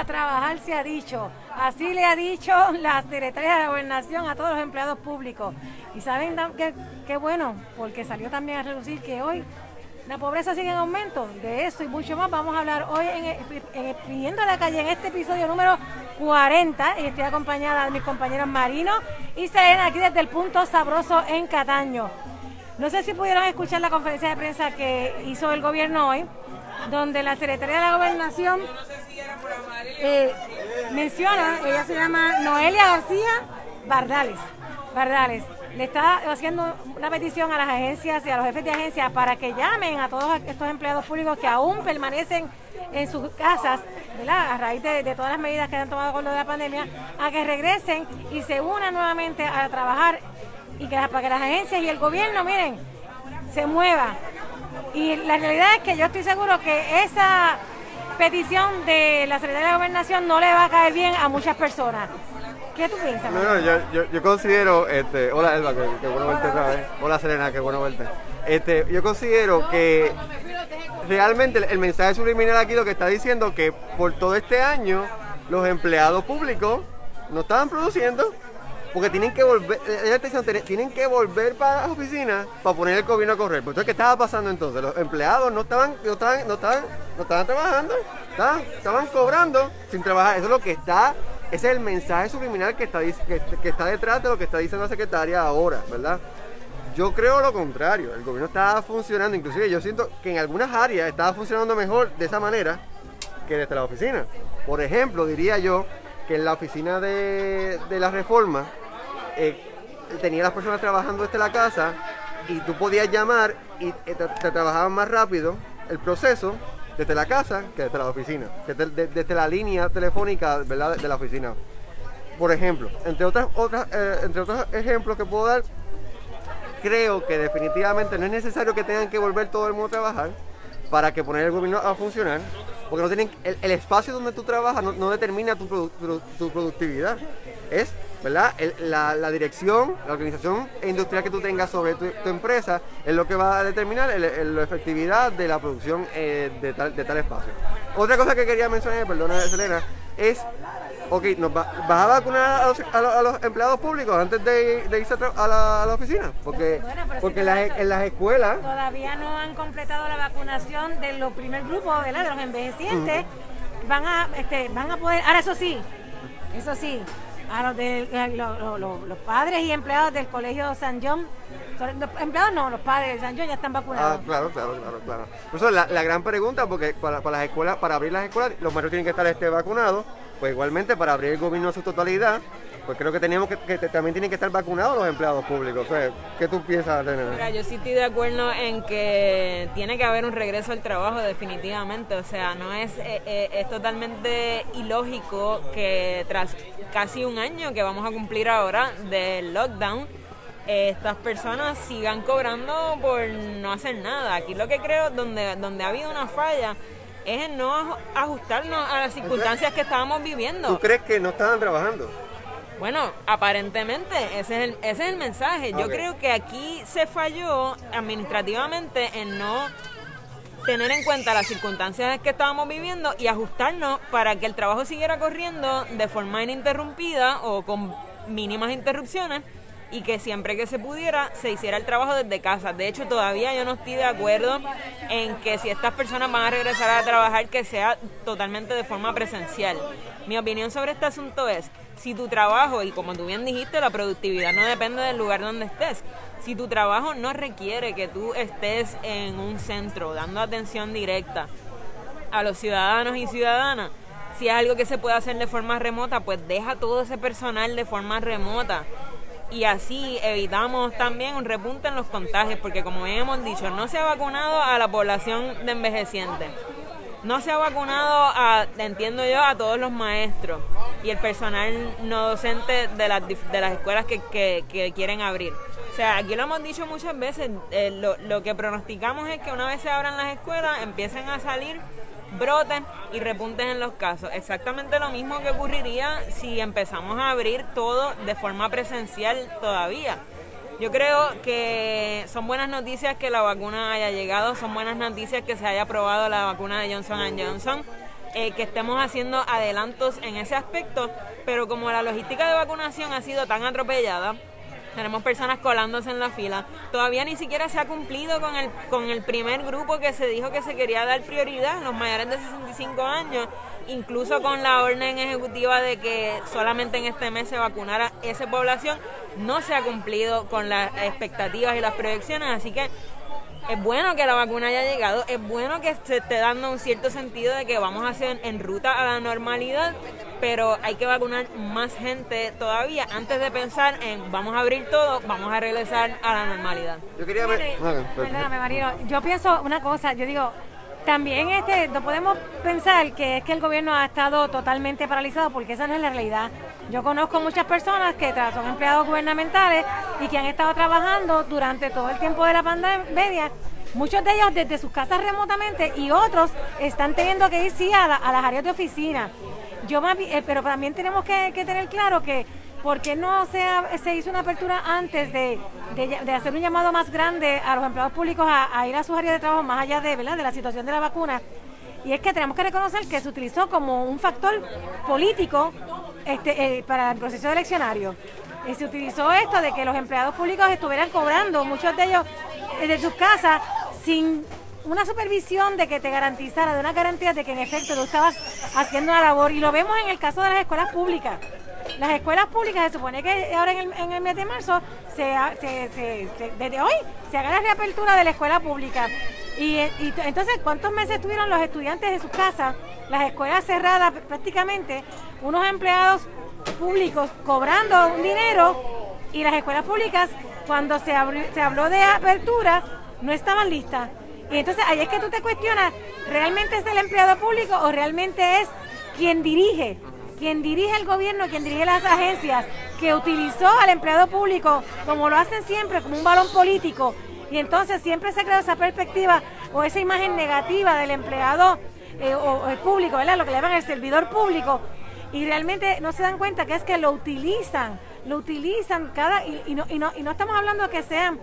a trabajar se ha dicho. Así le ha dicho la Secretaría de Gobernación a todos los empleados públicos. Y saben qué bueno, porque salió también a reducir que hoy la pobreza sigue en aumento. De eso y mucho más vamos a hablar hoy en, en, Pidiendo la Calle en este episodio número 40. Y estoy acompañada de mis compañeros Marino y Selena aquí desde el punto sabroso en Cataño. No sé si pudieron escuchar la conferencia de prensa que hizo el gobierno hoy, donde la Secretaría de la Gobernación eh, menciona, ella se llama Noelia García Bardales. Bardales le está haciendo una petición a las agencias y a los jefes de agencias para que llamen a todos estos empleados públicos que aún permanecen en sus casas, ¿verdad? a raíz de, todas las medidas que han tomado con lo de la pandemia, a que regresen y se unan nuevamente a trabajar y que para que las agencias y el gobierno, miren, se mueva. Y la realidad es que yo estoy seguro que esa petición de la Secretaría de Gobernación no le va a caer bien a muchas personas. ¿Qué tú piensas? No, yo, considero, este, hola Elba, qué, bueno verte otra vez. Hola Serena, qué bueno verte. Este, yo considero que realmente el, mensaje subliminal aquí lo que está diciendo que por todo este año los empleados públicos no estaban produciendo porque tienen que volver, eh, tienen que volver para las oficinas para poner el gobierno a correr. Entonces, ¿qué estaba pasando entonces? Los empleados no estaban, no estaban, no estaban, no estaban trabajando, estaban, estaban cobrando sin trabajar. Eso es lo que está ese es el mensaje subliminal que está, que, está detrás de lo que está diciendo la secretaria ahora, ¿verdad? Yo creo lo contrario, el gobierno está funcionando, inclusive yo siento que en algunas áreas estaba funcionando mejor de esa manera que desde la oficina. Por ejemplo, diría yo que en la oficina de, la reforma eh, tenía las personas trabajando desde la casa y tú podías llamar y eh, te trabajaban más rápido el proceso desde la casa que desde la oficina, desde, la línea telefónica de la oficina. Por ejemplo, entre, otras, otras, eh, entre otros ejemplos que puedo dar, creo que definitivamente no es necesario que tengan que volver todo el mundo a trabajar para que poner el gobierno a funcionar, porque no tienen el, espacio donde tú trabajas no, determina tu, tu productividad. Es ¿verdad? la, dirección, la organización industrial que tú tengas sobre tu, empresa es lo que va a determinar la efectividad de la producción eh, de, tal, de tal espacio. Otra cosa que quería mencionar, perdona Selena, es, ok, ¿nos ¿vas a vacunar a los, empleados públicos antes de, irse a, la, oficina? Porque, porque en, las, escuelas... Todavía no han completado la vacunación de los primer grupo, ¿verdad? De los envejecientes. Van a, este, van a poder, ahora eso sí, eso sí, a los, de, eh, los padres y empleados del Colegio San John. Los empleados no, los padres de San John ya están vacunados. Ah, claro, claro, claro, claro. Por eso la, la gran pregunta, porque para, para, las escuelas, para abrir las escuelas, los maestros tienen que estar este, vacunados, pues igualmente para abrir el gobierno en su totalidad, pues creo que tenemos que, también tienen que estar vacunados los empleados públicos. ¿Qué tú piensas? Mira, yo sí estoy de acuerdo en que tiene que haber un regreso al trabajo definitivamente. O sea, no es, eh, eh, es totalmente ilógico que tras casi un año que vamos a cumplir ahora del lockdown, estas personas sigan cobrando por no hacer nada. Aquí lo que creo, donde, donde ha habido una falla, es en no ajustarnos a las circunstancias que estábamos viviendo. ¿Tú crees que no estaban trabajando? Bueno, aparentemente ese es el, ese es el mensaje. Yo creo que aquí se falló administrativamente en no tener en cuenta las circunstancias que estábamos viviendo y ajustarnos para que el trabajo siguiera corriendo de forma ininterrumpida o con mínimas interrupciones y que siempre que se pudiera se hiciera el trabajo desde casa. De hecho, todavía yo no estoy de acuerdo en que si estas personas van a regresar a trabajar que sea totalmente de forma presencial. Mi opinión sobre este asunto es, si tu trabajo, y como tú bien dijiste, la productividad no depende del lugar donde estés, si tu trabajo no requiere que tú estés en un centro dando atención directa a los ciudadanos y ciudadanas, si es algo que se puede hacer de forma remota, pues deja todo ese personal de forma remota. Y así evitamos también un repunte en los contagios, porque como bien hemos dicho, no se ha vacunado a la población de envejecientes no se ha vacunado, a, entiendo yo, a todos los maestros y el personal no docente de las, de las escuelas que, que, quieren abrir. O sea, aquí lo hemos dicho muchas veces, eh, lo, lo que pronosticamos es que una vez se abran las escuelas empiecen a salir brotes y repuntes en los casos. Exactamente lo mismo que ocurriría si empezamos a abrir todo de forma presencial todavía. Yo creo que son buenas noticias que la vacuna haya llegado, son buenas noticias que se haya aprobado la vacuna de Johnson Johnson. eh, que estemos haciendo adelantos en ese aspecto, pero como la logística de vacunación ha sido tan atropellada, tenemos personas colándose en la fila. Todavía ni siquiera se ha cumplido con el, con el primer grupo que se dijo que se quería dar prioridad, los mayores de 65 años, incluso con la orden ejecutiva de que solamente en este mes se vacunara esa población, no se ha cumplido con las expectativas y las proyecciones, así que es bueno que la vacuna haya llegado, es bueno que se esté dando un cierto sentido de que vamos a ser en ruta a la normalidad, pero hay que vacunar más gente todavía antes de pensar en vamos a abrir todo, vamos a regresar a la normalidad. Yo quería ver... Perdóname, Marino. Yo pienso una cosa, yo digo, también este, no podemos pensar que es que el gobierno ha estado totalmente paralizado, porque esa no es la realidad. Yo conozco muchas personas que son empleados gubernamentales y que han estado trabajando durante todo el tiempo de la pandemia. Muchos de ellos desde sus casas remotamente y otros están teniendo que ir sí a, las áreas de oficina. Yo eh, pero también tenemos que, tener claro que ¿por qué no se, se hizo una apertura antes de, hacer un llamado más grande a los empleados públicos a, ir a sus áreas de trabajo más allá de, ¿verdad? de la situación de la vacuna? Y es que tenemos que reconocer que se utilizó como un factor político este, eh, para el proceso eleccionario. Y se utilizó esto de que los empleados públicos estuvieran cobrando, muchos de ellos eh, de sus casas, sin una supervisión de que te garantizara, de una garantía de que en efecto tú estabas haciendo una labor. Y lo vemos en el caso de las escuelas públicas. Las escuelas públicas se supone que ahora en el, mes de marzo, desde hoy, se haga la reapertura de la escuela pública. Y, entonces, ¿cuántos meses tuvieron los estudiantes en sus casas, las escuelas cerradas prácticamente, unos empleados públicos cobrando un dinero y las escuelas públicas, cuando se, se habló de apertura, no estaban listas? Y entonces ahí es que tú te cuestionas, ¿realmente es el empleado público o realmente es quien dirige? Quien dirige el gobierno, quien dirige las agencias, que utilizó al empleado público, como lo hacen siempre, como un balón político, y entonces siempre se crea esa perspectiva o esa imagen negativa del empleado eh, o, el público, ¿verdad? Lo que le llaman el servidor público. Y realmente no se dan cuenta que es que lo utilizan, lo utilizan cada... Y, no, y, no, y no estamos hablando de que sean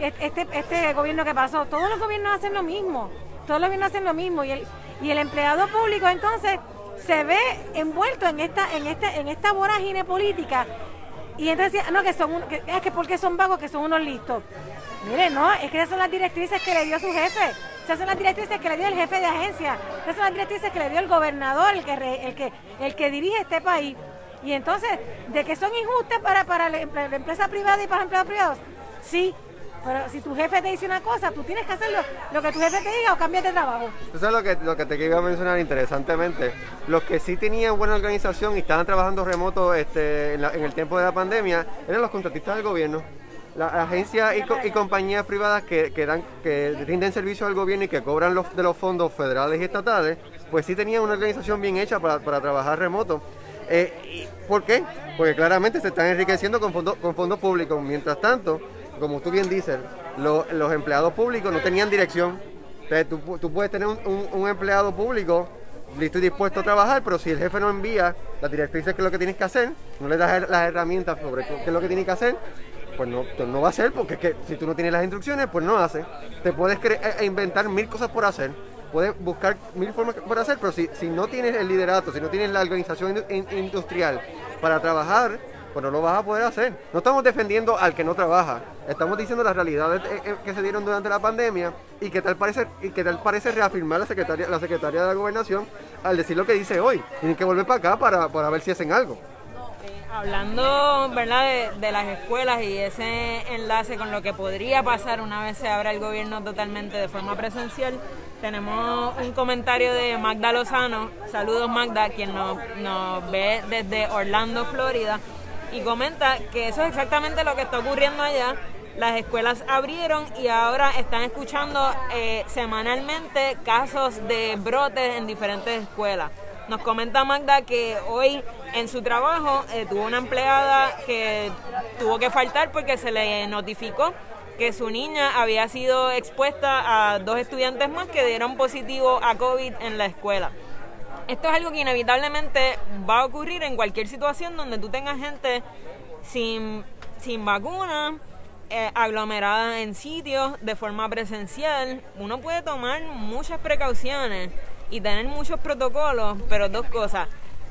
este, este gobierno que pasó, todos los gobiernos hacen lo mismo, todos los gobiernos hacen lo mismo. Y el, y el empleado público entonces se ve envuelto en esta, en este, en esta vorágine política y entonces decía, no, que son es que porque son vagos, que son unos listos. Mire, no, es que esas son las directrices que le dio su jefe. Esas son las directrices que le dio el jefe de agencia. Esas son las directrices que le dio el gobernador, el que, el que, el que dirige este país. Y entonces, ¿de que son injustas para, para la empresa privada y para los empleados privados? Sí, pero si tu jefe te dice una cosa, tú tienes que hacer lo, que tu jefe te diga o cambiar de trabajo. Eso es lo que, lo que te iba a mencionar interesantemente. Los que sí tenían buena organización y estaban trabajando remoto este, en, el tiempo de la pandemia eran los contratistas del gobierno. Las agencias y, compañías privadas que, dan, que rinden servicio al gobierno y que cobran de los fondos federales y estatales, pues sí tenían una organización bien hecha para, trabajar remoto. Eh, ¿Por qué? Porque claramente se están enriqueciendo con, con fondos públicos. Mientras tanto, como tú bien dices, los empleados públicos no tenían dirección. Entonces, tú, puedes tener un, empleado público listo y dispuesto a trabajar, pero si el jefe no envía las directrices que es lo que tienes que hacer, no le das las herramientas sobre qué es lo que tienes que hacer, pues no, pues no va a hacer, porque si tú no tienes las instrucciones, pues no hace. Te puedes e, e inventar mil cosas por hacer, puedes buscar mil formas por hacer, pero si, no tienes el liderato, si no tienes la organización industrial para trabajar, pues no lo vas a poder hacer. No estamos defendiendo al que no trabaja, estamos diciendo las realidades eh, eh, que se dieron durante la pandemia y que tal parece, y que tal parece reafirmar la secretaria, la secretaria de la gobernación al decir lo que dice hoy. Tienen que volver para acá para ver si hacen algo. Hablando ¿verdad? De, las escuelas y ese enlace con lo que podría pasar una vez se abra el gobierno totalmente de forma presencial, tenemos un comentario de Magda Lozano. Saludos Magda, quien nos, nos ve desde Orlando, Florida y comenta que eso es exactamente lo que está ocurriendo allá. Las escuelas abrieron y ahora están escuchando eh, semanalmente casos de brotes en diferentes escuelas. Nos comenta Magda que hoy en su trabajo eh, tuvo una empleada que tuvo que faltar porque se le notificó que su niña había sido expuesta a dos estudiantes más que dieron positivo a COVID en la escuela esto es algo que inevitablemente va a ocurrir en cualquier situación donde tú tengas gente sin, sin vacuna, eh, aglomerada en sitios de forma presencial. Uno puede tomar muchas precauciones y tener muchos protocolos, pero dos cosas.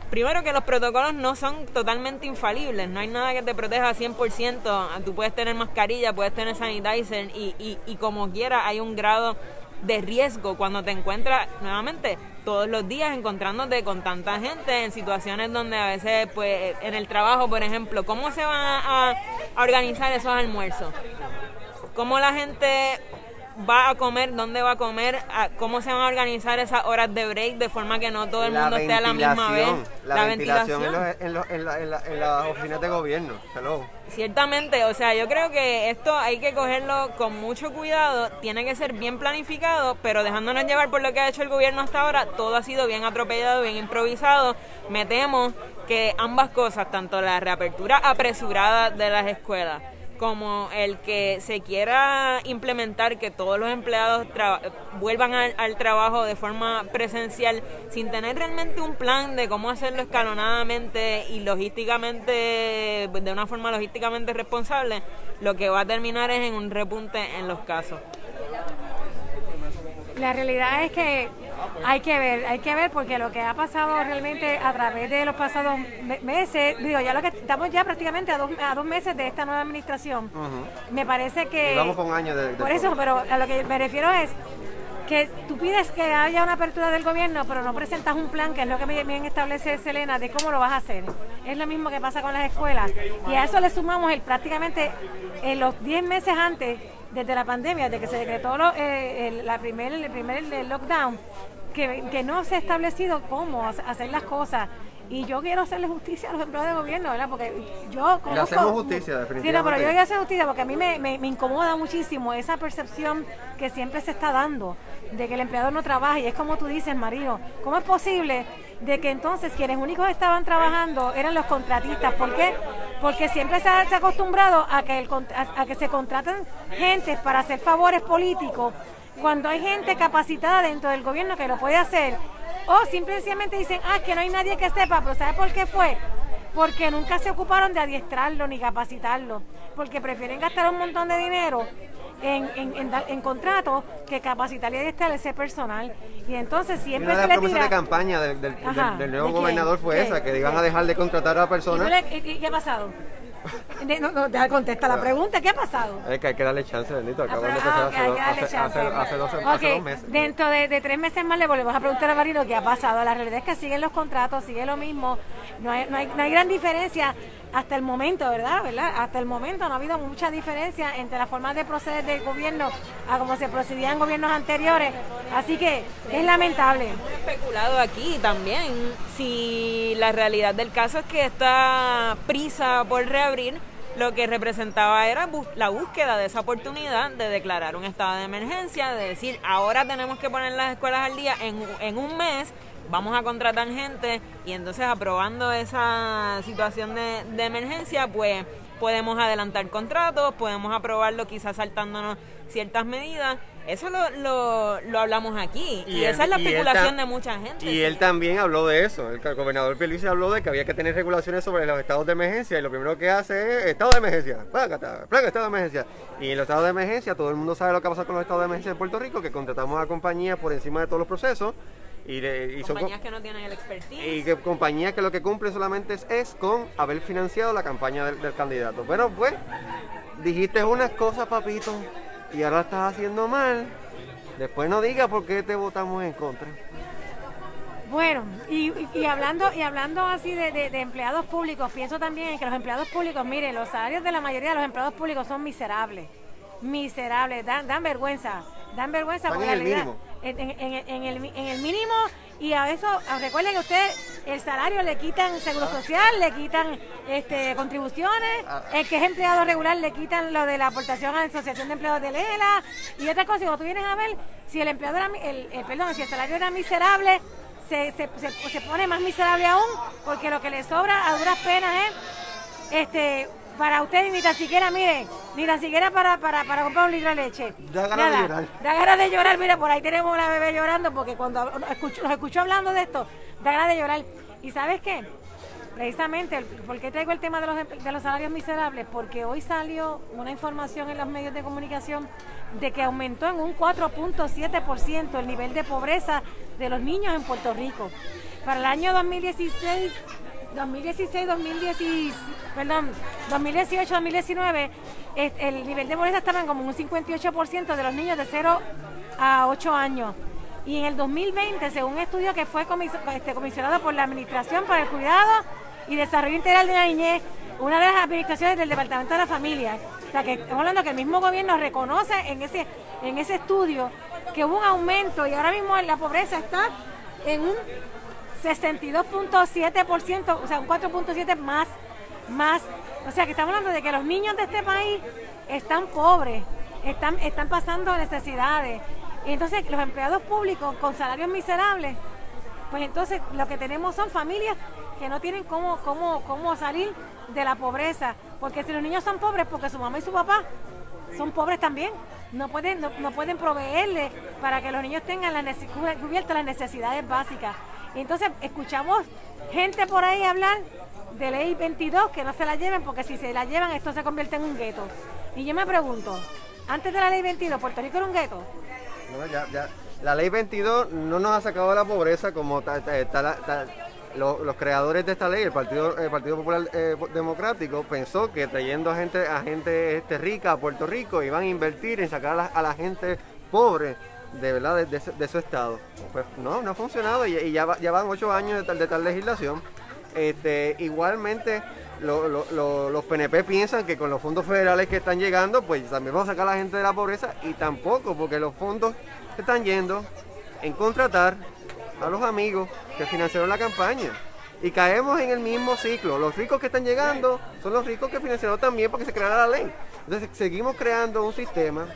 Primero que los protocolos no son totalmente infalibles, no hay nada que te proteja 100%, tú puedes tener mascarilla, puedes tener sanitizer y, y, y como quiera hay un grado de riesgo cuando te encuentras nuevamente todos los días encontrándote con tanta gente en situaciones donde a veces pues en el trabajo por ejemplo cómo se van a, a organizar esos almuerzos cómo la gente va a comer, dónde va a comer, cómo se van a organizar esas horas de break de forma que no todo el mundo esté a la misma vez. La, ventilación, En, las oficinas de gobierno. Ciertamente, o sea, yo creo que esto hay que cogerlo con mucho cuidado, tiene que ser bien planificado, pero dejándonos llevar por lo que ha hecho el gobierno hasta ahora, todo ha sido bien atropellado, bien improvisado. Me temo que ambas cosas, tanto la reapertura apresurada de las escuelas, como el que se quiera implementar que todos los empleados vuelvan al, trabajo de forma presencial sin tener realmente un plan de cómo hacerlo escalonadamente y logísticamente, de una forma logísticamente responsable, lo que va a terminar es en un repunte en los casos. La realidad es que hay que ver, hay que ver porque lo que ha pasado realmente a través de los pasados meses, digo, ya lo que estamos ya prácticamente a dos, a dos meses de esta nueva administración, me parece que... Vamos con años de, Por eso, pero a lo que me refiero es que tú pides que haya una apertura del gobierno, pero no presentas un plan, que es lo que bien establece Selena, de cómo lo vas a hacer. Es lo mismo que pasa con las escuelas. Y a eso le sumamos el prácticamente en los 10 meses antes desde la pandemia, desde que se decretó eh, el, la primer, el primer lockdown, que, que no se ha establecido cómo hacer las cosas. Y yo quiero hacerle justicia a los empleados de gobierno, ¿verdad? Porque yo conozco... Le hacemos justicia, definitivamente. Sí, no, pero yo quiero hacer justicia porque a mí me, me, incomoda muchísimo esa percepción que siempre se está dando de que el empleador no trabaja. Y es como tú dices, Marino, ¿cómo es posible de que entonces quienes únicos estaban trabajando eran los contratistas? ¿Por qué? Porque siempre se ha, acostumbrado a que, el, a, a que se contraten gente para hacer favores políticos cuando hay gente capacitada dentro del gobierno que lo puede hacer, o simplemente dicen, ah, que no hay nadie que sepa, pero ¿sabe por qué fue? Porque nunca se ocuparon de adiestrarlo ni capacitarlo, porque prefieren gastar un montón de dinero en, en, en, contratos que capacitar y adiestrar ese personal. Y entonces siempre una de las promesas de campaña del, del, nuevo gobernador fue esa, que iban a dejar de contratar a personas. ¿Y, qué ha pasado? No, no, deja contesta la pregunta. ¿Qué ha pasado? Es que hay que darle chance, bendito. Acabamos de empezar hace, hace, hace, dos, hace, dos, meses. Dentro de, de, tres meses más le volvemos a preguntar a Marino qué ha pasado. La realidad es que siguen los contratos, sigue lo mismo. No hay, no hay, no hay gran diferencia hasta el momento, ¿verdad? ¿verdad? Hasta el momento no ha habido mucha diferencia entre la forma de proceder del gobierno a como se procedía en gobiernos anteriores. Así que es lamentable. Hemos especulado aquí también si la realidad del caso es que esta prisa por reabrir lo que representaba era la búsqueda de esa oportunidad de declarar un estado de emergencia, de decir, ahora tenemos que poner las escuelas al día en, un mes vamos a contratar gente y entonces aprobando esa situación de, de emergencia, pues podemos adelantar contratos, podemos aprobarlo quizás saltándonos ciertas medidas. Eso lo, lo, hablamos aquí y, esa es la especulación de mucha gente. Y él también habló de eso. El gobernador Felice habló de que había que tener regulaciones sobre los estados de emergencia y lo primero que hace es estado de emergencia, placa, placa, estado de emergencia. Y en los estados de emergencia todo el mundo sabe lo que pasa con los estados de emergencia en Puerto Rico, que contratamos a compañías por encima de todos los procesos y, compañías que no tienen el expertise. Y que compañías que lo que cumple solamente es, con haber financiado la campaña del, candidato. Bueno, pues, dijiste unas cosas, papito, y ahora estás haciendo mal. Después no digas por qué te votamos en contra. Bueno, y, y, hablando y hablando así de, de, empleados públicos, pienso también que los empleados públicos, miren, los salarios de la mayoría de los empleados públicos son miserables, miserables, dan, dan vergüenza, dan vergüenza porque en, en, el, en el mínimo y a eso recuerden que ustedes el salario le quitan seguro social, le quitan este contribuciones, ah. el que es empleado regular le quitan lo de la aportación a la Asociación de Empleados de Lela y otra cosa, cuando tú vienes a ver si el empleado era, el, perdón, si el salario era miserable, se, se, se, pone más miserable aún, porque lo que le sobra a duras penas es este para ustedes ni tan siquiera, miren, ni tan siquiera para, para, para comprar un litro de leche. Da ganas de llorar. Da ganas de llorar, mira, por ahí tenemos una bebé llorando porque cuando nos escuchó, nos escuchó hablando de esto, da ganas de llorar. ¿Y sabes qué? Precisamente, ¿por qué traigo el tema de los, de los salarios miserables? Porque hoy salió una información en los medios de comunicación de que aumentó en un 4.7% el nivel de pobreza de los niños en Puerto Rico. Para el año 2016, 2016, 2010, perdón, 2018, 2019, el nivel de pobreza estaba en como un 58% de los niños de 0 a 8 años. Y en el 2020, según un estudio que fue este, comisionado por la Administración para el Cuidado y Desarrollo Integral de la Niñez, una de las administraciones del Departamento de la Familia, o sea que estamos hablando que el mismo gobierno reconoce en ese, en ese estudio que hubo un aumento y ahora mismo la pobreza está en un 62.7%, o sea, un 4.7% más, más. O sea, que estamos hablando de que los niños de este país están pobres, están, están pasando necesidades. Y entonces los empleados públicos con salarios miserables, pues entonces lo que tenemos son familias que no tienen cómo, cómo, cómo salir de la pobreza. Porque si los niños son pobres, porque su mamá y su papá son pobres también, no pueden, no, pueden proveerle para que los niños tengan la cubiertas las necesidades básicas. entonces escuchamos gente por ahí hablar de ley 22 que no se la lleven porque si se la llevan esto se convierte en un gueto. Y yo me pregunto, antes de la ley 22, ¿Puerto Rico era un gueto? No, ya, ya. La ley 22 no nos ha sacado de la pobreza como los, creadores de esta ley, el Partido, el Partido Popular eh, Democrático, pensó que trayendo a gente, a gente este, rica a Puerto Rico iban a invertir en sacar a la, gente pobre de verdad de, su estado. Pues no, no ha funcionado y, ya, ya, van ocho años de tal, de tal legislación. Este, igualmente los PNP piensan que con los fondos federales que están llegando, pues también vamos a sacar a la gente de la pobreza y tampoco, porque los fondos están yendo en contratar a los amigos que financiaron la campaña. Y caemos en el mismo ciclo. Los ricos que están llegando son los ricos que financiaron también porque se creara la ley. Entonces seguimos creando un sistema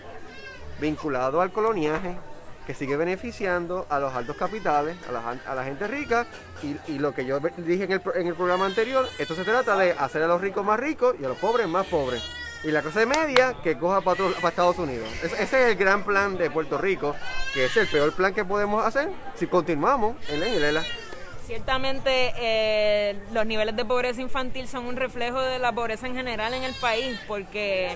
vinculado al coloniaje, que sigue beneficiando a los altos capitales, a la, gente rica, y, lo que yo dije en el, en el, programa anterior, esto se trata de hacer a los ricos más ricos y a los pobres más pobres. Y la clase media que coja para, Estados Unidos. Ese, es el gran plan de Puerto Rico, que es el peor plan que podemos hacer si continuamos en la Ingelela. Ciertamente eh, los niveles de pobreza infantil son un reflejo de la pobreza en general en el país, porque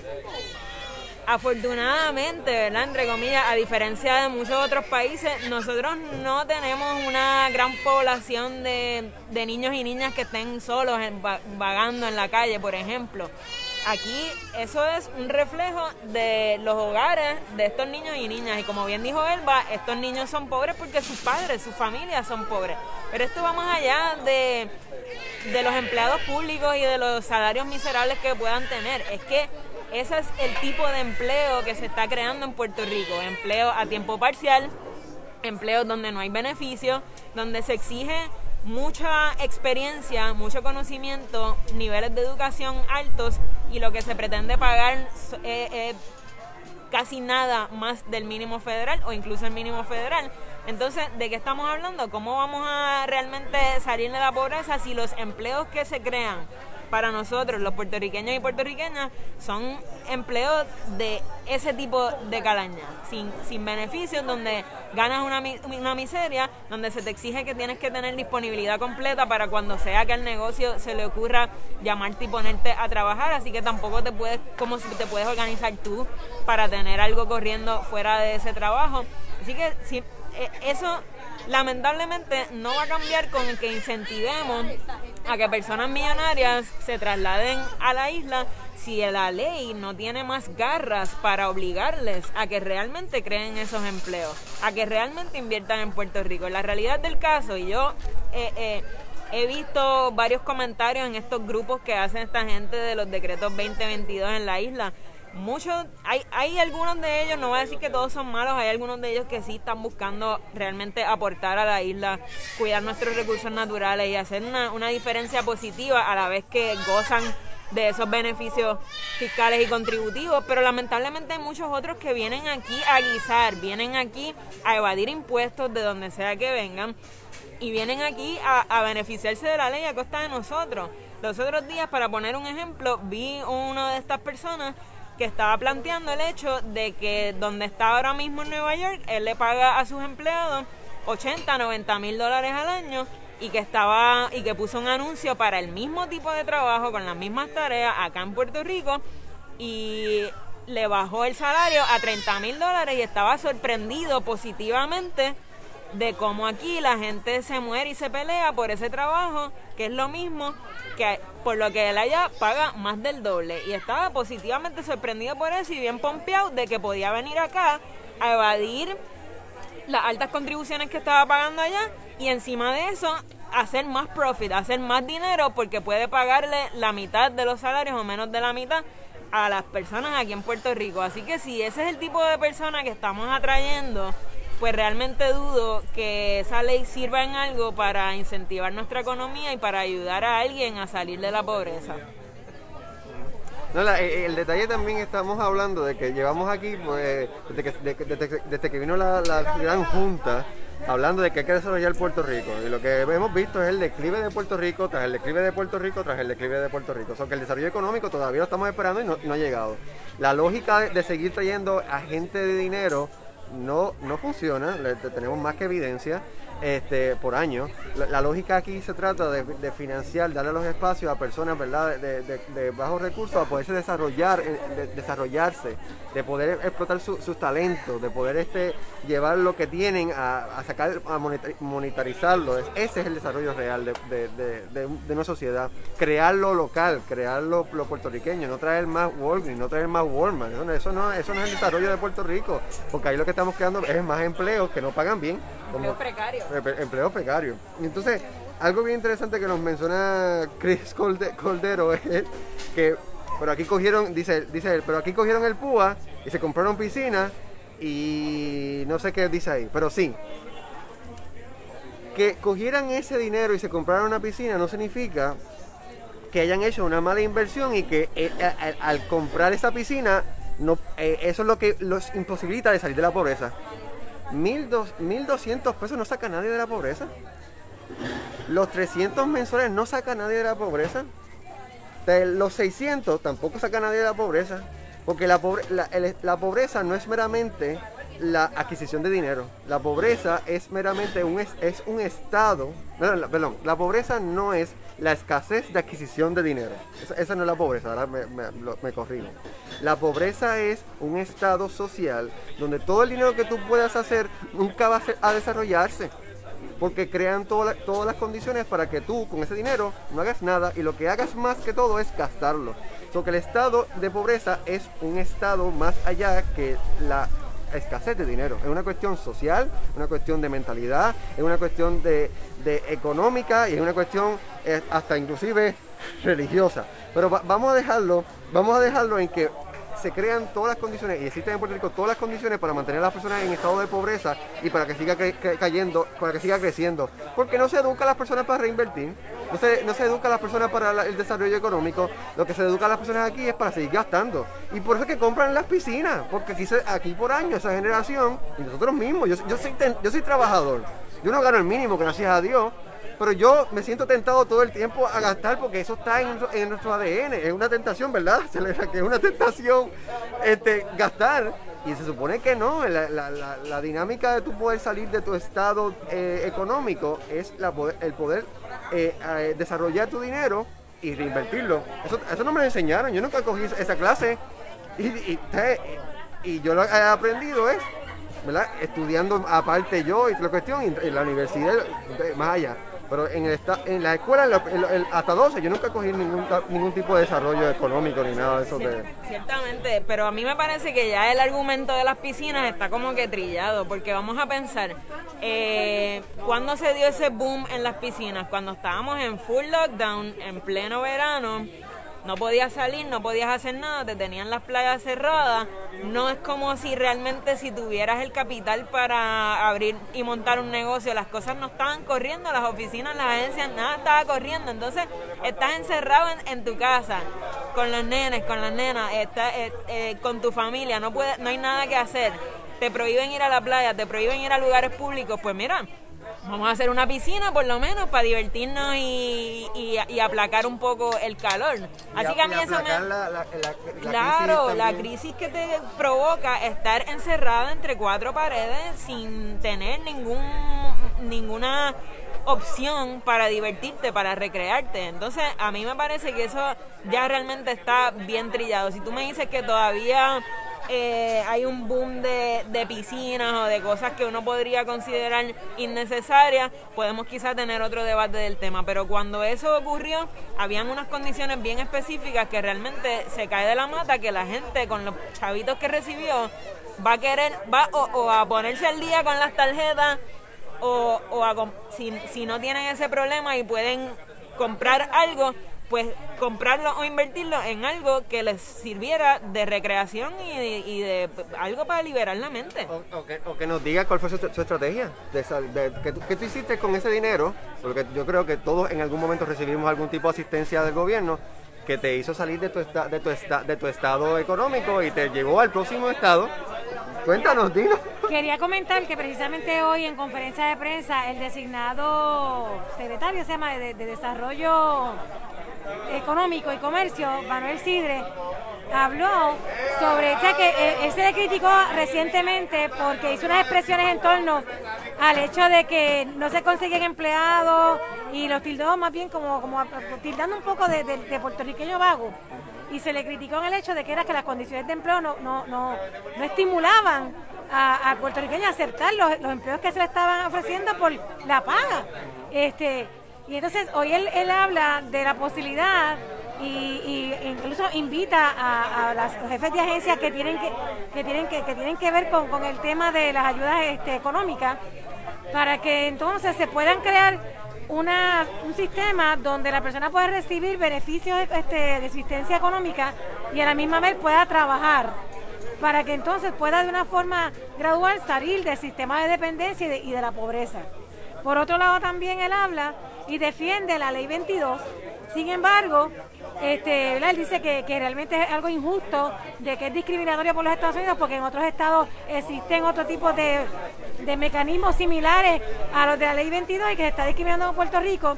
afortunadamente, ¿verdad? Entre comillas, a diferencia de muchos otros países, nosotros no tenemos una gran población de, niños y niñas que estén solos vagando en la calle, por ejemplo. Aquí eso es un reflejo de los hogares de estos niños y niñas. Y como bien dijo Elba, estos niños son pobres porque sus padres, sus familias son pobres. Pero esto va más allá de, de los empleados públicos y de los salarios miserables que puedan tener. Es que ese es el tipo de empleo que se está creando en Puerto Rico, empleo a tiempo parcial, empleo donde no hay beneficio, donde se exige mucha experiencia, mucho conocimiento, niveles de educación altos y lo que se pretende pagar es eh, eh, casi nada más del mínimo federal o incluso el mínimo federal. Entonces, ¿de qué estamos hablando? ¿Cómo vamos a realmente salir de la pobreza si los empleos que se crean para nosotros, los puertorriqueños y puertorriqueñas, son empleos de ese tipo de calaña, sin, sin beneficios, donde ganas una, una miseria, donde se te exige que tienes que tener disponibilidad completa para cuando sea que al negocio se le ocurra llamarte y ponerte a trabajar, así que tampoco te puedes, como si te puedes organizar tú para tener algo corriendo fuera de ese trabajo. Así que si, eh, eso lamentablemente no va a cambiar con el que incentivemos a que personas millonarias se trasladen a la isla si la ley no tiene más garras para obligarles a que realmente creen esos empleos, a que realmente inviertan en Puerto Rico. La realidad del caso, y yo eh, eh, he visto varios comentarios en estos grupos que hacen esta gente de los decretos 2022 en la isla, muchos, hay, hay algunos de ellos, no voy a decir que todos son malos, hay algunos de ellos que sí están buscando realmente aportar a la isla, cuidar nuestros recursos naturales y hacer una, una diferencia positiva a la vez que gozan de esos beneficios fiscales y contributivos, pero lamentablemente hay muchos otros que vienen aquí a guisar, vienen aquí a evadir impuestos de donde sea que vengan y vienen aquí a, a beneficiarse de la ley a costa de nosotros. Los otros días, para poner un ejemplo, vi una de estas personas que estaba planteando el hecho de que donde está ahora mismo en Nueva York, él le paga a sus empleados 80, 90 mil dólares al año y que estaba y que puso un anuncio para el mismo tipo de trabajo con las mismas tareas acá en Puerto Rico y le bajó el salario a 30 mil dólares y estaba sorprendido positivamente de cómo aquí la gente se muere y se pelea por ese trabajo, que es lo mismo que por lo que él allá paga más del doble. Y estaba positivamente sorprendido por eso y bien pompeado de que podía venir acá a evadir las altas contribuciones que estaba pagando allá y encima de eso hacer más profit, hacer más dinero porque puede pagarle la mitad de los salarios o menos de la mitad a las personas aquí en Puerto Rico. Así que si ese es el tipo de persona que estamos atrayendo, pues realmente dudo que esa ley sirva en algo para incentivar nuestra economía y para ayudar a alguien a salir de la pobreza. No, eh, el, detalle también estamos hablando de que llevamos aquí, pues, desde, que, desde, que vino la, gran junta, hablando de que hay que desarrollar Puerto Rico. Y lo que hemos visto es el declive de Puerto Rico, tras el declive de Puerto Rico, tras el declive de Puerto Rico. O sea, que el desarrollo económico todavía lo estamos esperando y no, ha llegado. La lógica de, de seguir trayendo a gente de dinero no, no funciona, tenemos más que evidencia este, por año. La, lógica aquí se trata de, financiar, darle los espacios a personas ¿verdad? De, bajos recursos a poderse desarrollar, eh, desarrollarse, de poder explotar sus talentos, de poder este, llevar lo que tienen a, sacar, a monetarizarlo. Ese es el desarrollo real de, una sociedad. Crearlo local, crearlo lo puertorriqueño, no traer más Walgreens, no traer más Walmart. Eso, no, eso no es el desarrollo de Puerto Rico, porque ahí lo que estamos creando es más empleos que no pagan bien. Como, precario empleo precario. Entonces, algo bien interesante que nos menciona Chris Coldero es que, pero aquí cogieron, dice, dice él, pero aquí cogieron el PUA y se compraron piscina y no sé qué dice ahí, pero sí. Que cogieran ese dinero y se compraran una piscina no significa que hayan hecho una mala inversión y que eh, al, comprar esa piscina no, eh, eso es lo que los imposibilita de salir de la pobreza. 1.200 pesos no saca nadie de la pobreza. Los 300 mensuales no saca nadie de la pobreza. los 600 tampoco saca nadie de la pobreza. Porque la, la, pobreza no es meramente la adquisición de dinero. La pobreza es meramente un, es un estado. Perdón, la pobreza no es la escasez de adquisición de dinero. Esa, no es la pobreza, ahora me, me, corrijo. La pobreza es un estado social donde todo el dinero que tú puedas hacer nunca va a, desarrollarse. Porque crean todas las condiciones para que tú con ese dinero no hagas nada y lo que hagas más que todo es gastarlo. So que el estado de pobreza es un estado más allá que la escasez de dinero. Es una cuestión social, una cuestión de mentalidad, es una cuestión de, económica y es una cuestión eh, hasta inclusive religiosa. Pero vamos a dejarlo, vamos a dejarlo en que se crean todas las condiciones y existen en Puerto Rico todas las condiciones para mantener a las personas en estado de pobreza y para que siga cayendo, para que siga creciendo. Porque no se educa a las personas para reinvertir, no se, no se educa a las personas para el desarrollo económico, lo que se educa a las personas aquí es para seguir gastando. Y por eso es que compran las piscinas, porque aquí, aquí por año esa generación, y nosotros mismos, yo, yo, soy, yo soy trabajador, yo no gano el mínimo, gracias a Dios, pero yo me siento tentado todo el tiempo a gastar porque eso está en nuestro, ADN. Es una tentación, ¿verdad? Que es una tentación este, gastar. Y se supone que no, la, dinámica de tu poder salir de tu estado eh, económico es el poder eh, eh, desarrollar tu dinero y reinvertirlo. Eso, eso no me lo enseñaron, yo nunca cogí esa clase. Y, y, yo lo he aprendido es, ¿verdad? Estudiando aparte yo y la cuestión, en la universidad, más allá. Pero en, el, en la escuela, hasta 12, yo nunca cogí ningún, ningún tipo de desarrollo económico ni nada de eso. de... Ciertamente, pero a mí me parece que ya el argumento de las piscinas está como que trillado, porque vamos a pensar, eh, ¿cuándo se dio ese boom en las piscinas? Cuando estábamos en full lockdown, en pleno verano no podías salir, no podías hacer nada, te tenían las playas cerradas. No es como si realmente si tuvieras el capital para abrir y montar un negocio, las cosas no estaban corriendo, las oficinas, las agencias, nada estaba corriendo. Entonces estás encerrado en, tu casa con los nenes, con las nenas, eh, eh, con tu familia, no, puede, no hay nada que hacer. Te prohíben ir a la playa, te prohíben ir a lugares públicos, pues mira, vamos a hacer una piscina por lo menos para divertirnos y, y, aplacar un poco el calor. Así que a mí eso me... La, claro, crisis la crisis que te provoca estar encerrada entre cuatro paredes sin tener ningún ninguna opción para divertirte, para recrearte. Entonces, a mí me parece que eso ya realmente está bien trillado. Si tú me dices que todavía eh, hay un boom de, piscinas o de cosas que uno podría considerar innecesarias, podemos quizás tener otro debate del tema. Pero cuando eso ocurrió, habían unas condiciones bien específicas que realmente se cae de la mata que la gente con los chavitos que recibió va a querer, va o, a ponerse al día con las tarjetas o, o a, si no tienen ese problema y pueden comprar algo, pues comprarlo o invertirlo en algo que les sirviera de recreación y de, algo para liberar la mente. O, que, nos diga cuál fue su, estrategia, de, ¿qué, tú hiciste con ese dinero, porque yo creo que todos en algún momento recibimos algún tipo de asistencia del gobierno que te hizo salir de tu, de tu, de tu estado económico y te llevó al próximo estado. Cuéntanos, dilo. Quería comentar que precisamente hoy en conferencia de prensa el designado secretario se llama de Desarrollo Económico y Comercio, Manuel Sidre, habló sobre, que eh, él se le criticó recientemente porque hizo unas expresiones en torno al hecho de que no se consiguen empleados y los tildó más bien como, como tildando un poco de, puertorriqueño vago. Y se le criticó en el hecho de que era que las condiciones de empleo no, no, no, no estimulaban a, puertorriqueños a aceptar los, los empleos que se le estaban ofreciendo por la paga. Este, y entonces hoy él, él habla de la posibilidad y, incluso invita a, los jefes de agencias que tienen que, que tienen que, que tienen que ver con, con, el tema de las ayudas este, económicas para que entonces se puedan crear una, un sistema donde la persona pueda recibir beneficios este, de asistencia económica y a la misma vez pueda trabajar para que entonces pueda de una forma gradual salir del sistema de dependencia y de, y de la pobreza. Por otro lado también él habla y defiende la ley 22. Sin embargo, este, él dice que, realmente es algo injusto, de que es discriminatorio por los Estados Unidos, porque en otros estados existen otro tipo de, de mecanismos similares a los de la ley 22 y que se está discriminando en Puerto Rico.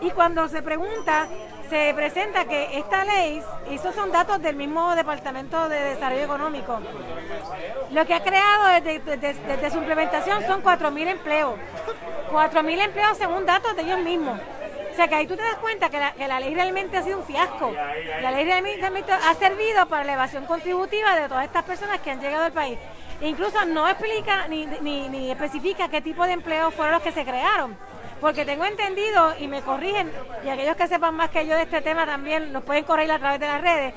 Y cuando se pregunta, se presenta que esta ley, y esos son datos del mismo Departamento de Desarrollo Económico, lo que ha creado desde, desde su implementación son 4.000 empleos. 4.000 empleos según datos de ellos mismos. O sea que ahí tú te das cuenta que la, ley realmente ha sido un fiasco. La ley realmente ha servido para la evasión contributiva de todas estas personas que han llegado al país. Incluso no explica ni, ni, ni especifica qué tipo de empleos fueron los que se crearon. Porque tengo entendido, y me corrigen, y aquellos que sepan más que yo de este tema también nos pueden corregir a través de las redes,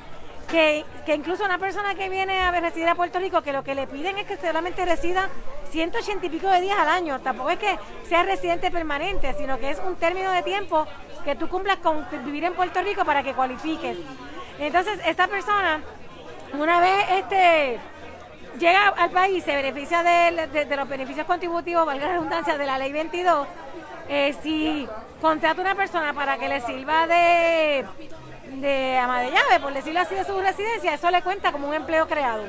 que, incluso una persona que viene a residir a Puerto Rico, que lo que le piden es que solamente resida 180 y pico de días al año. Tampoco es que sea residente permanente, sino que es un término de tiempo que tú cumplas con vivir en Puerto Rico para que cualifiques. Entonces, esta persona, una vez este llega al país, se beneficia de, los beneficios contributivos, valga la redundancia, de la ley 22, eh, si contrata una persona para que le sirva de de ama de llave, por decirlo así, de su residencia, eso le cuenta como un empleo creado.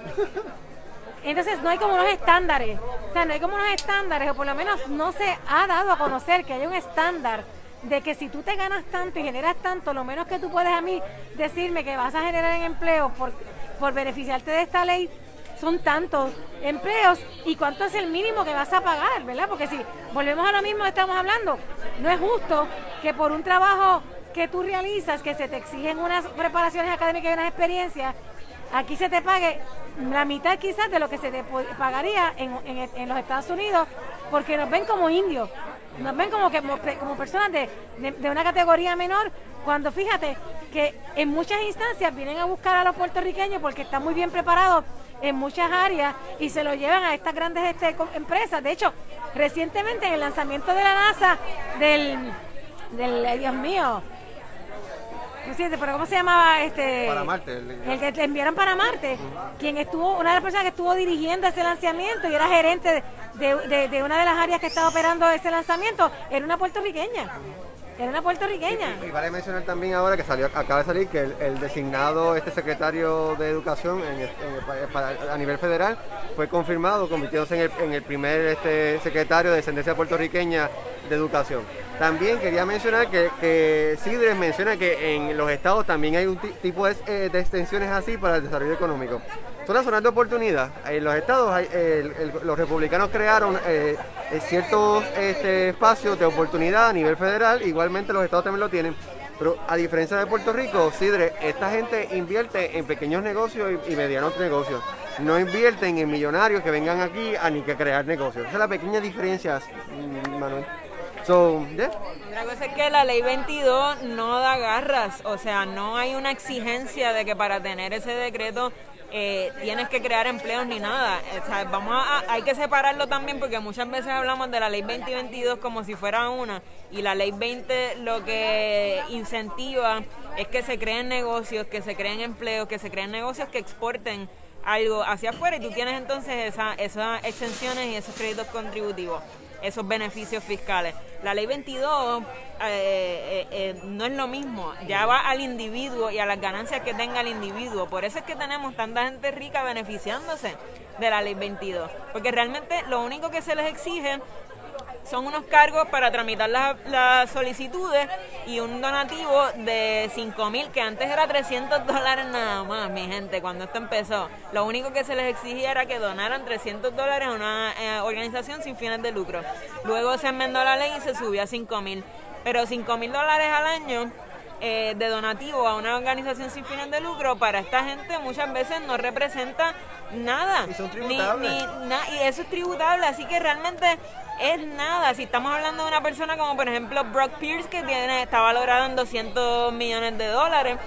Entonces no hay como unos estándares, o sea, no hay como unos estándares, o por lo menos no se ha dado a conocer que hay un estándar de que si tú te ganas tanto y generas tanto, lo menos que tú puedes a mí decirme que vas a generar en empleo por, por beneficiarte de esta ley son tantos empleos y cuánto es el mínimo que vas a pagar, ¿verdad? Porque si volvemos a lo mismo que estamos hablando, no es justo que por un trabajo que tú realizas, que se te exigen unas preparaciones académicas y unas experiencias, aquí se te pague la mitad quizás de lo que se te pagaría en, en, los Estados Unidos, porque nos ven como indios, nos ven como, que, como personas de, de, una categoría menor, cuando fíjate que en muchas instancias vienen a buscar a los puertorriqueños porque están muy bien preparados en muchas áreas y se lo llevan a estas grandes este, empresas. De hecho, recientemente en el lanzamiento de la NASA del, del Dios mío, pero ¿cómo se llamaba este? Para Marte. El, que te enviaron para Marte, quien estuvo, una de las personas que estuvo dirigiendo ese lanzamiento y era gerente de, de, una de las áreas que estaba operando ese lanzamiento, era una puertorriqueña. Era una puertorriqueña. Y, vale mencionar también ahora que salió, acaba de salir que el, designado este secretario de Educación a nivel federal fue confirmado, convirtiéndose en el, el primer este, secretario de descendencia puertorriqueña de Educación. También quería mencionar que, que Sidres menciona que en los estados también hay un tipo de, eh, de, extensiones así para el desarrollo económico. Son las zonas de oportunidad. En los estados hay, los republicanos crearon eh, eh, ciertos este, espacios de oportunidad a nivel federal, igualmente los estados también lo tienen. Pero a diferencia de Puerto Rico, Sidre, esta gente invierte en pequeños negocios y, medianos negocios. no invierten en millonarios que vengan aquí a ni que crear negocios. Esa es la pequeña diferencia, mm, Manuel. So. Otra cosa es que la ley 22 no da garras, o sea, no hay una exigencia de que para tener ese decreto eh, tienes que crear empleos ni nada. O sea, vamos a, hay que separarlo también porque muchas veces hablamos de la ley 2022 como si fuera una y la ley 20 lo que incentiva es que se creen negocios, que se creen empleos, que se creen negocios que exporten algo hacia afuera y tú tienes entonces esa, esas exenciones y esos créditos contributivos esos beneficios fiscales. La ley 22 eh, eh, eh, no es lo mismo, ya va al individuo y a las ganancias que tenga el individuo. Por eso es que tenemos tanta gente rica beneficiándose de la ley 22, porque realmente lo único que se les exige son unos cargos para tramitar las, solicitudes y un donativo de 5 mil, que antes era 300 dólares nada más, mi gente, cuando esto empezó. Lo único que se les exigía era que donaran 300 dólares a una eh, organización sin fines de lucro. Luego se enmendó la ley y se subió a 5 mil. Pero 5 mil dólares al año eh, de donativo a una organización sin fines de lucro para esta gente muchas veces no representa nada. Y Ni, y eso es tributable, así que realmente es nada. Si estamos hablando de una persona como por ejemplo Brock Pierce que tiene está valorado en 200 millones de dólares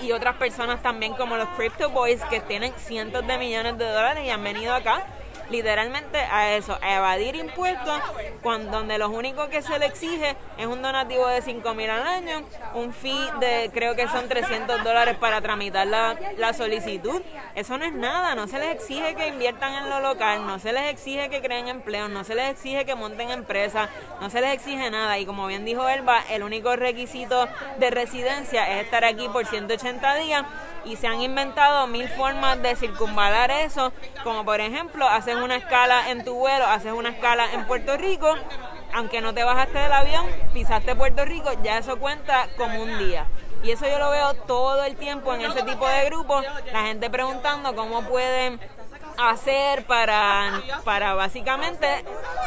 y otras personas también como los Crypto Boys que tienen cientos de millones de dólares y han venido acá literalmente a eso, a evadir impuestos, cuando, donde lo único que se le exige es un donativo de 5 mil al año, un fee de creo que son 300 dólares para tramitar la, la solicitud. Eso no es nada, no se les exige que inviertan en lo local, no se les exige que creen empleos, no se les exige que monten empresas, no se les exige nada. Y como bien dijo Elba, el único requisito de residencia es estar aquí por 180 días y se han inventado mil formas de circunvalar eso, como por ejemplo haces una escala en tu vuelo, haces una escala en Puerto Rico, aunque no te bajaste del avión, pisaste Puerto Rico, ya eso cuenta como un día. Y eso yo lo veo todo el tiempo en ese tipo de grupos, la gente preguntando cómo pueden hacer para, para básicamente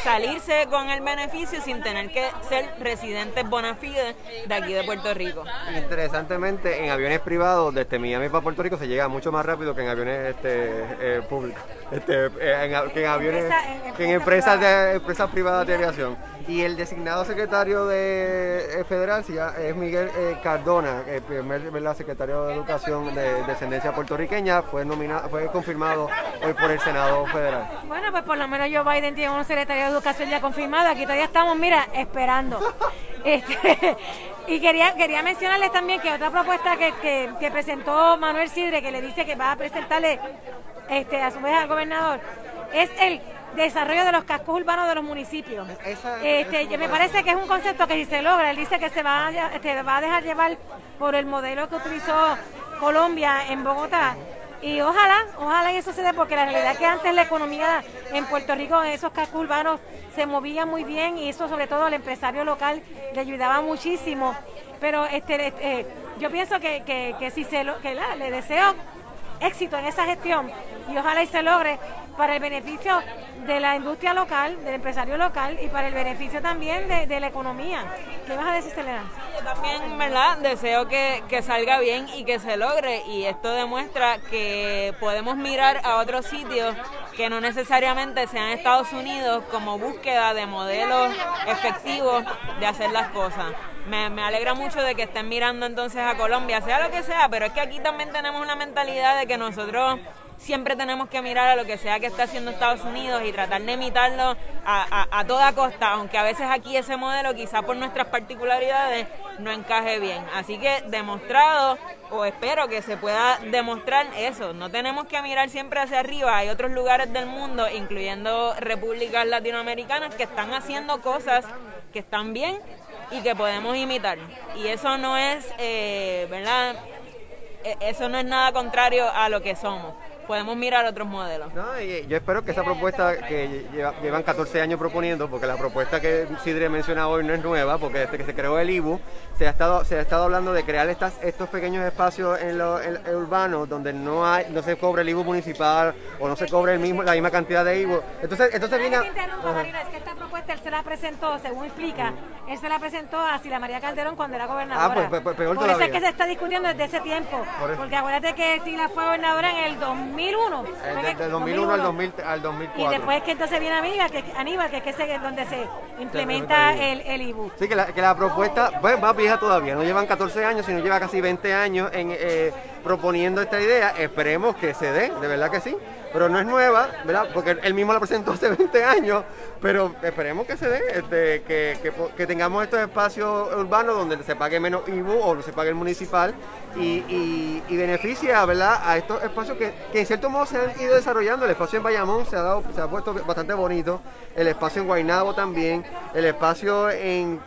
salirse con el beneficio sin tener que ser residentes bona fide de aquí de Puerto Rico. Interesantemente, en aviones privados desde Miami para Puerto Rico se llega mucho más rápido que en aviones este, eh, públicos, este, eh, que en aviones, que en empresas, de, empresas privadas de aviación. Y el designado secretario de eh, federal es Miguel Cardona, el primer secretario de Educación de descendencia puertorriqueña, fue nominado, fue confirmado hoy por el Senado Federal. Bueno, pues por lo menos Joe Biden tiene un secretario de Educación ya confirmado. Aquí todavía estamos, mira, esperando. Este, y quería quería mencionarles también que otra propuesta que, que, presentó Manuel Sidre, que le dice que va a presentarle este, a su vez al gobernador, es el desarrollo de los cascos urbanos de los municipios. este, me parece que es un concepto que si se logra, él dice que se va, este, va a dejar llevar por el modelo que utilizó Colombia en Bogotá, y ojalá, ojalá eso se dé, porque la realidad es que antes la economía en Puerto Rico, esos cascos urbanos, se movía muy bien y eso sobre todo al empresario local le ayudaba muchísimo. Pero este, este yo pienso que, que, que si se lo, que le deseo éxito en esa gestión y ojalá y se logre para el beneficio de la industria local, del empresario local y para el beneficio también de, la economía. ¿Qué vas a decir, Selena? Yo también, ¿verdad? Deseo que, que salga bien y que se logre y esto demuestra que podemos mirar a otros sitios que no necesariamente sean Estados Unidos como búsqueda de modelos efectivos de hacer las cosas. Me, me, alegra mucho de que estén mirando entonces a Colombia, sea lo que sea, pero es que aquí también tenemos una mentalidad de que nosotros siempre tenemos que mirar a lo que sea que está haciendo Estados Unidos y tratar de imitarlo a, toda costa, aunque a veces aquí ese modelo quizá por nuestras particularidades no encaje bien. Así que demostrado, o espero que se pueda demostrar eso, no tenemos que mirar siempre hacia arriba, hay otros lugares del mundo, incluyendo repúblicas latinoamericanas, que están haciendo cosas que están bien y que podemos imitar. Y eso no es, eh, ¿verdad? E, eso no es nada contrario a lo que somos podemos mirar otros modelos. No, y yo espero que esa propuesta que llevan 14 años proponiendo, porque la propuesta que Sidre menciona hoy no es nueva, porque desde que se creó el IBU se ha estado se ha estado hablando de crear estas estos pequeños espacios en lo urbanos donde no hay no se cobra el IBU municipal o no se cobra el mismo la misma cantidad de IBU. Entonces entonces viene él se la presentó, según explica, él se la presentó a Sila María Calderón cuando era gobernadora. Ah, pues, pues, pues, peor Por eso es que se está discutiendo desde ese tiempo. Por. Porque acuérdate que Sila fue gobernadora en el 2001. Eh, Fue que- Desde el 2001 al, 2000, al Y 2004. después que entonces viene Aníbal, que, Aníbal, que es que donde se implementa el, el IBU. Sí, que la, que la propuesta pues, más vieja todavía, no llevan 14 años, sino lleva casi 20 años en, eh, proponiendo esta idea. Esperemos que se dé, de verdad que sí, pero no es nueva, ¿verdad? Porque él mismo la presentó hace 20 años, pero esperemos que se dé, este, que, que tengamos estos espacios urbanos donde se pague menos IBU o se pague el municipal y, y, beneficia, ¿verdad? A estos espacios que, que en cierto modo se han ido desarrollando. El espacio en Bayamón se ha, dado, se ha puesto bastante bonito, el espacio en Guaynabo también, el espacio en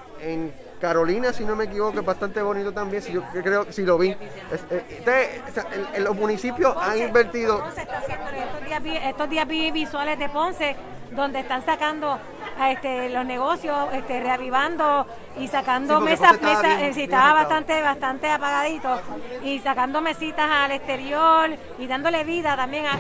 Carolina, si no me equivoco, es bastante bonito también, si yo creo si lo vi. Es- eh, ustedes, o sea, el- el- los municipios han invertido Ponce está haciendo estos días, vi- estos días vi visuales de Ponce donde están sacando a este, los negocios, este, reavivando y sacando Sí, mesas, estaba mesas, bien- eh, sí, estaba afectado. bastante, bastante apagadito y sacando mesitas al exterior y dándole vida también a,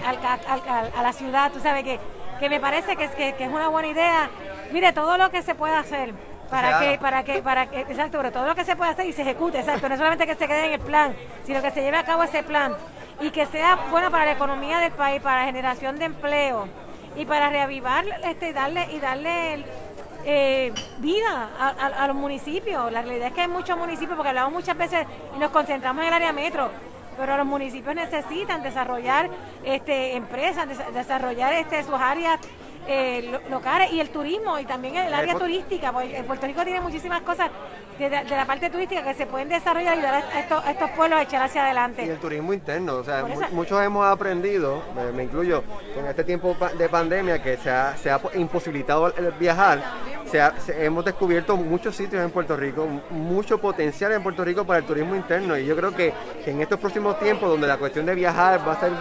a la ciudad, tú sabes que, que me parece que es, que, que es una buena idea. Mire, todo lo que se puede hacer para que, para que, para que, exacto, pero todo lo que se puede hacer y se ejecute, exacto, no solamente que se quede en el plan, sino que se lleve a cabo ese plan. Y que sea bueno para la economía del país, para la generación de empleo y para reavivar este y darle y darle eh, vida a, a- a los municipios. La realidad es que hay muchos municipios, porque hablamos muchas veces y nos concentramos en el área metro, pero los municipios necesitan desarrollar este empresas, des- desarrollar este sus áreas eh, lo- locales y el turismo y también el área turística, porque Puerto Rico tiene muchísimas cosas de, de la parte turística que se pueden desarrollar y ayudar a estos, a estos pueblos a echar hacia y adelante. el turismo interno. O sea, mu- muchos hemos aprendido, me, me incluyo, con este tiempo de pandemia que se ha, se ha po- imposibilitado el viajar. Se ha- se- hemos descubierto muchos sitios en Puerto Rico, mucho potencial en Puerto Rico para el turismo interno. Y yo creo que, que en estos próximos tiempos, donde la cuestión de viajar va a ser,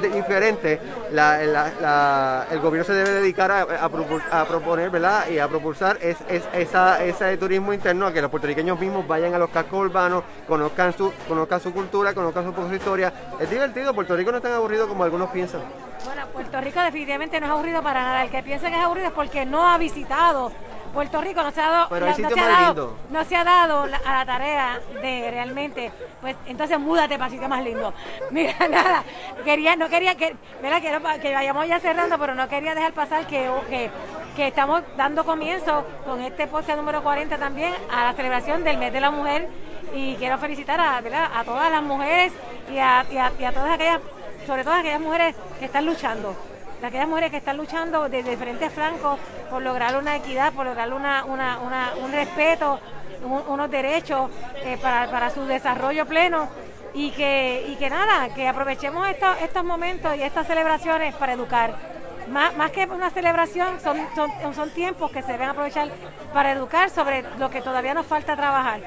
ser diferente, la- la- la- el gobierno se debe dedicar a, a proponer ¿verdad? y a propulsar es, es- esa, ese turismo interno, a que los puertorriqueños mismos vayan a los cascos urbanos, conozcan su, conozcan su cultura, conozcan su, su historia. Es divertido, Puerto Rico no es tan aburrido como algunos piensan. Bueno, Puerto Rico definitivamente no es aburrido para nada. El que piensa que es aburrido es porque no ha visitado Puerto Rico, no se ha dado, Pero no, sitios se ha dado, no se ha dado la- a la tarea de realmente, pues entonces múdate para sitio más lindo. Mira, nada, quería, no quería que, mira, quiero pa- que vayamos ya cerrando, pero no quería dejar pasar que, que, que estamos dando comienzo con este podcast número 40 también a la celebración del mes de la mujer. Y quiero felicitar a, a todas las mujeres y a, a- a todas aquellas sobre todo aquellas mujeres que están luchando, de aquellas mujeres que están luchando desde diferentes flancos por lograr una equidad, por lograr un respeto, un- unos derechos eh, para, su desarrollo pleno. Y que, nada, que aprovechemos estos momentos y estas celebraciones para educar. Más, que una celebración, son, son, son tiempos que se deben aprovechar para educar sobre lo que todavía nos falta trabajar.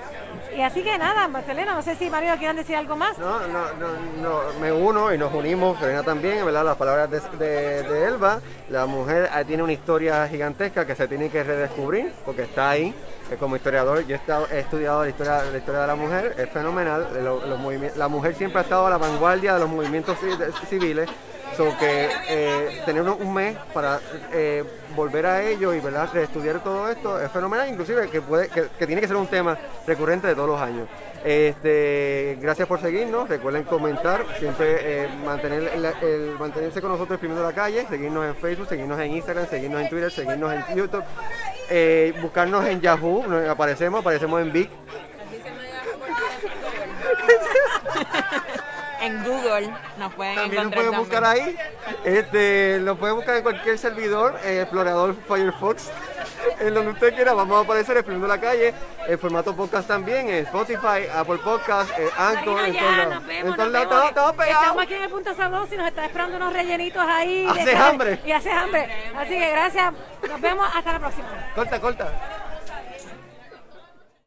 Y así que nada, Marcelena, no sé si Mario quieran decir algo más. No, no, no, me uno y nos unimos, Serena también, ¿verdad? Las palabras de, Elba. La mujer tiene una historia gigantesca que se tiene que redescubrir porque está ahí. Eh, Como historiador, yo he, estado- estudiado la historia, la historia de la mujer, es fenomenal. Lo- los movimi- la mujer siempre ha estado a la vanguardia de los movimientos civiles. So que eh, tener un- mes para eh, volver a ello y ¿verdad? reestudiar todo esto es fenomenal, inclusive que, puede, que, tiene que ser un tema recurrente de todos los años. Este, gracias por seguirnos, recuerden comentar, siempre eh, mantener el- mantenerse con nosotros exprimiendo la calle, seguirnos en Facebook, seguirnos en Instagram, seguirnos en Twitter, seguirnos en YouTube, buscarnos en Yahoo, aparecemos, aparecemos en Big, En Google nos pueden También nos encontrar pueden buscar ahí. Este, lo pueden buscar en cualquier servidor, eh, explorador Firefox. En donde usted quiera, vamos a aparecer explorando la calle. En formato podcast también, en Spotify, Apple Podcast, eh, Anchor, en todos lados. estamos, pegados. Estamos aquí en el Punto Sabroso y nos está esperando unos rellenitos ahí. de Hace carne. hambre. Y hace hambre. Así que gracias. Nos vemos hasta la próxima. Corta, corta.